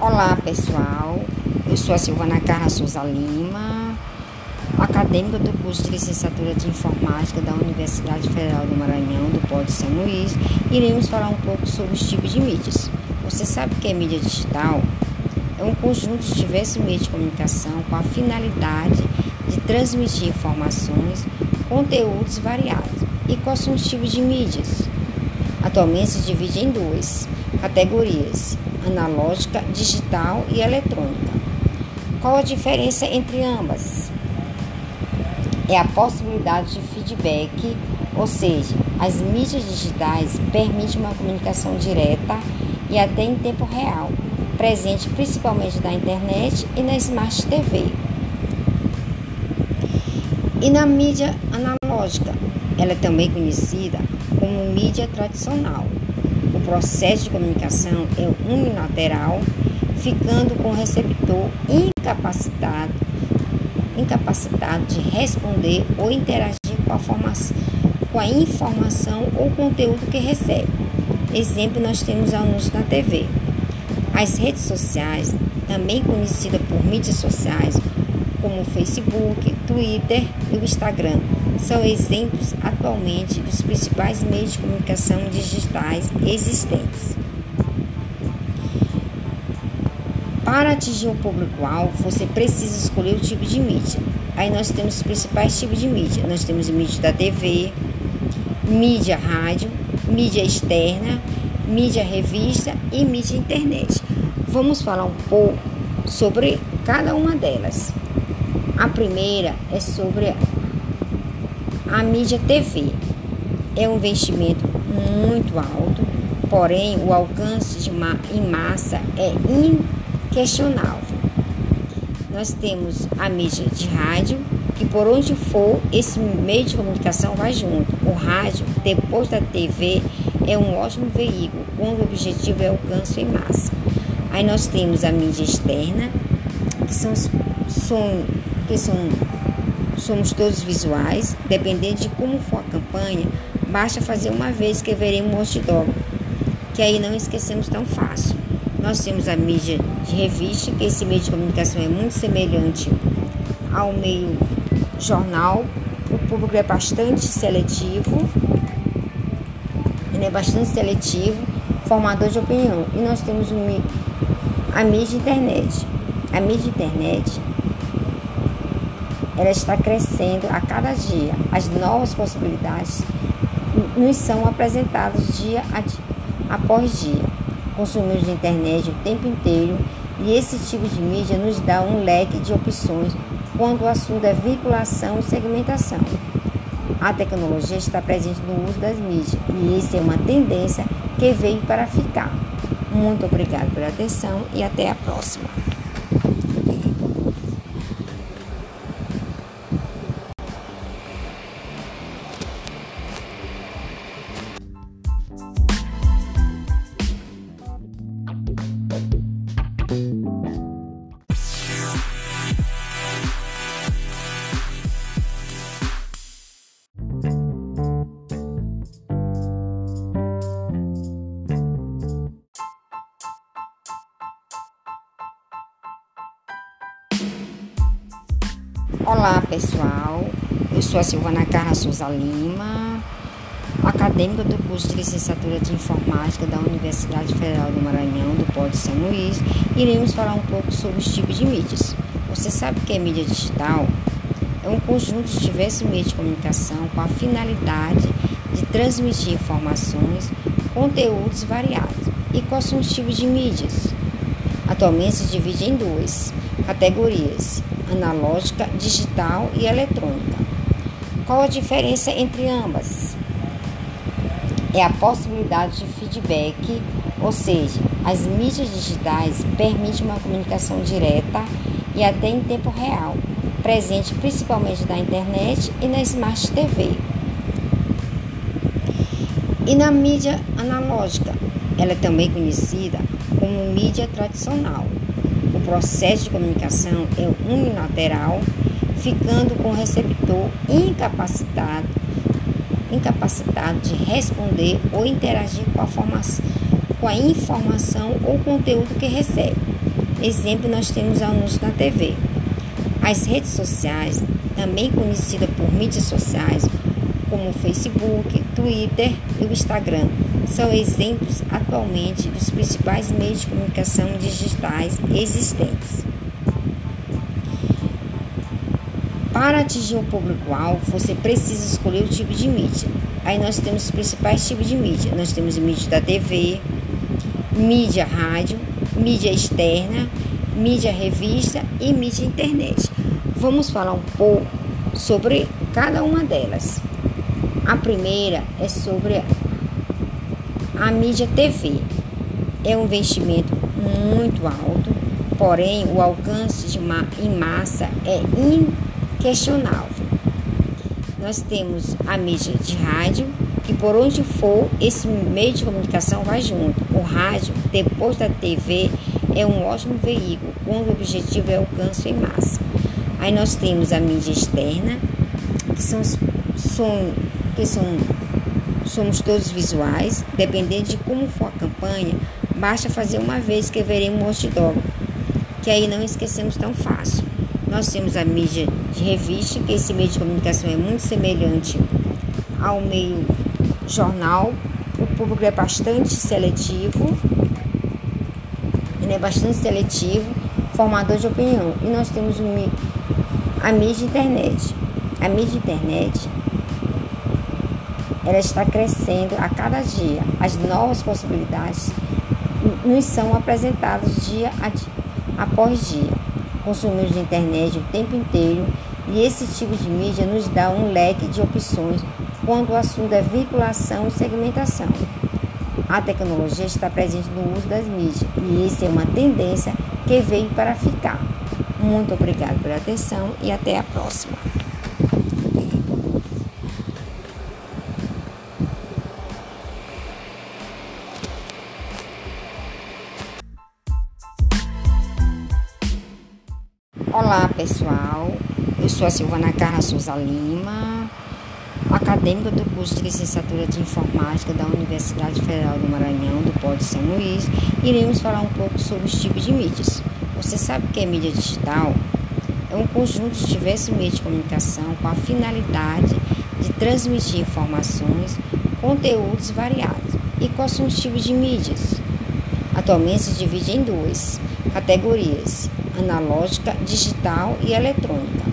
Olá pessoal, eu sou a Silvana Carla Souza Lima, acadêmica do curso de licenciatura de informática da Universidade Federal do Maranhão, do Polo de São Luís. Iremos falar um pouco sobre os tipos de mídias. Você sabe que é mídia digital? É um conjunto de diversos meios de comunicação com a finalidade de transmitir informações, conteúdos variados. E quais são os tipos de mídias? Atualmente se divide em duas categorias: analógica, digital e eletrônica. Qual a diferença entre ambas? É a possibilidade de feedback, ou seja, as mídias digitais permitem uma comunicação direta e até em tempo real, presente principalmente na internet e na Smart TV. E na mídia analógica, ela é também conhecida como mídia tradicional o processo de comunicação é unilateral, ficando com o receptor incapacitado, incapacitado de responder ou interagir com a, com a informação ou conteúdo que recebe. Exemplo, nós temos anúncios na TV. As redes sociais, também conhecidas por mídias sociais, como Facebook, Twitter e o Instagram, são exemplos atualmente dos principais meios de comunicação digitais existentes. Para atingir o público-alvo, você precisa escolher o tipo de mídia. Aí nós temos os principais tipos de mídia. Nós temos mídia da TV, mídia rádio, mídia externa, mídia revista e mídia internet. Vamos falar um pouco sobre cada uma delas. A primeira é sobre a mídia TV é um investimento muito alto, porém o alcance de ma em massa é inquestionável. Nós temos a mídia de rádio, que por onde for, esse meio de comunicação vai junto. O rádio, depois da TV, é um ótimo veículo quando o objetivo é alcance em massa. Aí nós temos a mídia externa, que são, são, que são somos todos visuais, dependendo de como for a campanha, basta fazer uma vez que veremos um outdoor, que aí não esquecemos tão fácil. Nós temos a mídia de revista, que esse meio de comunicação é muito semelhante ao meio jornal. O público é bastante seletivo, ele é bastante seletivo, formador de opinião. E nós temos a mídia internet. A mídia internet ela está crescendo a cada dia. As novas possibilidades nos são apresentadas dia, dia após dia. Consumimos internet o tempo inteiro e esse tipo de mídia nos dá um leque de opções quando o assunto é vinculação e segmentação. A tecnologia está presente no uso das mídias e isso é uma tendência que veio para ficar. Muito obrigado pela atenção e até a próxima. Olá pessoal, eu sou a Silvana Carla Souza Lima, acadêmica do curso de licenciatura de informática da Universidade Federal do Maranhão, do Polo de São Luís. Iremos falar um pouco sobre os tipos de mídias. Você sabe que é mídia digital? É um conjunto de diversos meios de comunicação com a finalidade de transmitir informações, conteúdos variados. E quais são os tipos de mídias? Atualmente se divide em duas categorias: analógica, digital e eletrônica. Qual a diferença entre ambas? É a possibilidade de feedback, ou seja, as mídias digitais permitem uma comunicação direta e até em tempo real, presente principalmente na internet e na Smart TV. E na mídia analógica, ela é também conhecida como mídia tradicional. O processo de comunicação é unilateral, ficando com o receptor incapacitado, incapacitado de responder ou interagir com a, com a informação ou conteúdo que recebe. Exemplo, nós temos anúncios na TV. As redes sociais, também conhecidas por mídias sociais, como Facebook, Twitter e o Instagram, são exemplos atualmente dos principais meios de comunicação digitais existentes. Para atingir o público-alvo, você precisa escolher o tipo de mídia. Aí nós temos os principais tipos de mídia. Nós temos mídia da TV, mídia rádio, mídia externa, mídia revista e mídia internet. Vamos falar um pouco sobre cada uma delas. A primeira é sobre a mídia TV. É um investimento muito alto, porém o alcance de em massa é inquestionável. Nós temos a mídia de rádio, que por onde for, esse meio de comunicação vai junto. O rádio, depois da TV, é um ótimo veículo, quando o objetivo é alcance em massa. Aí nós temos a mídia externa, que são, são, que são somos todos visuais, dependendo de como for a campanha, basta fazer uma vez que veremos um outdoor, que aí não esquecemos tão fácil. Nós temos a mídia de revista, que esse meio de comunicação é muito semelhante ao meio jornal. O público é bastante seletivo, ele é bastante seletivo, formador de opinião. E nós temos a mídia internet. A mídia internet ela está crescendo a cada dia. As novas possibilidades nos são apresentadas dia, dia após dia consumimos internet o tempo inteiro e esse tipo de mídia nos dá um leque de opções quando o assunto é vinculação e segmentação. A tecnologia está presente no uso das mídias e isso é uma tendência que veio para ficar. Muito obrigado pela atenção e até a próxima. Pessoal, eu sou a Silvana Carla Souza Lima, acadêmica do curso de licenciatura de informática da Universidade Federal do Maranhão, do Polo de São Luís. Iremos falar um pouco sobre os tipos de mídias. Você sabe o que é mídia digital? É um conjunto de diversos meios de comunicação com a finalidade de transmitir informações, conteúdos variados. E quais são os tipos de mídias? Atualmente se divide em duas categorias: analógica, digital e eletrônica.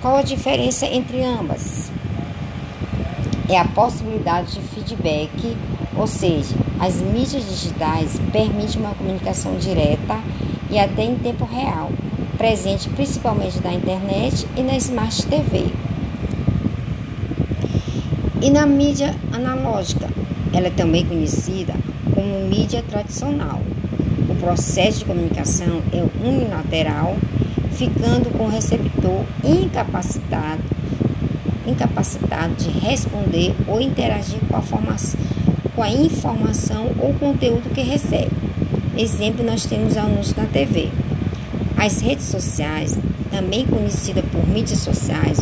Qual a diferença entre ambas? É a possibilidade de feedback, ou seja, as mídias digitais permitem uma comunicação direta e até em tempo real, presente principalmente na internet e na Smart TV. E na mídia analógica, ela é também conhecida como mídia tradicional o processo de comunicação é unilateral, ficando com o receptor incapacitado, incapacitado de responder ou interagir com a, com a informação ou conteúdo que recebe. Exemplo, nós temos anúncios na TV. As redes sociais, também conhecidas por mídias sociais,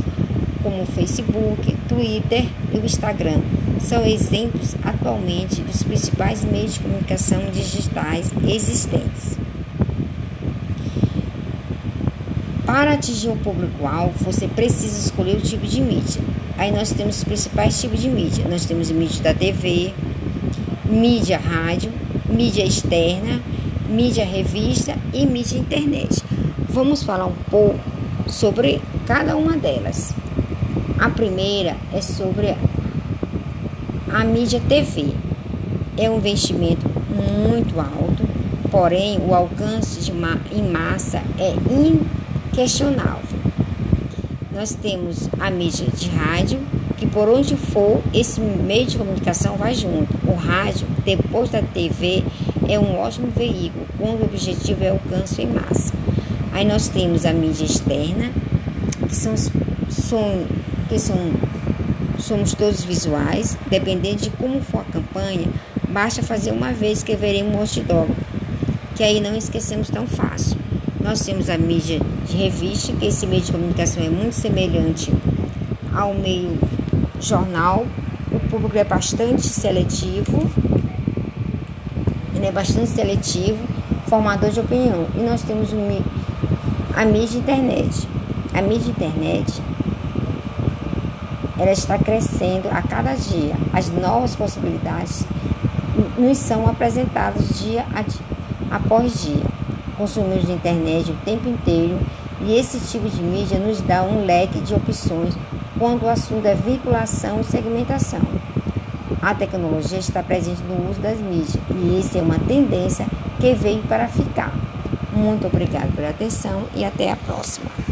como Facebook, Twitter e o Instagram, são exemplos atualmente dos principais meios de comunicação digitais existentes. Para atingir o público-alvo, você precisa escolher o tipo de mídia. Aí nós temos os principais tipos de mídia. Nós temos mídia da TV, mídia rádio, mídia externa, mídia revista e mídia internet. Vamos falar um pouco sobre cada uma delas. A primeira é sobre a mídia TV. É um investimento muito alto, porém o alcance de uma, em massa é inquestionável. Nós temos a mídia de rádio, que por onde for, esse meio de comunicação vai junto. O rádio, depois da TV, é um ótimo veículo, quando o objetivo é alcance em massa. Aí nós temos a mídia externa, que são, são que são, somos todos visuais, dependendo de como for a campanha, basta fazer uma vez que veremos um outdoor, que aí não esquecemos tão fácil. Nós temos a mídia de revista, que esse meio de comunicação é muito semelhante ao meio jornal, o público é bastante seletivo, ele é bastante seletivo, formador de opinião. E nós temos a mídia internet. A mídia internet ela está crescendo a cada dia. As novas possibilidades nos são apresentadas dia, dia após dia. Consumimos internet o tempo inteiro e esse tipo de mídia nos dá um leque de opções quando o assunto é vinculação e segmentação. A tecnologia está presente no uso das mídias e essa é uma tendência que veio para ficar. Muito obrigado pela atenção e até a próxima.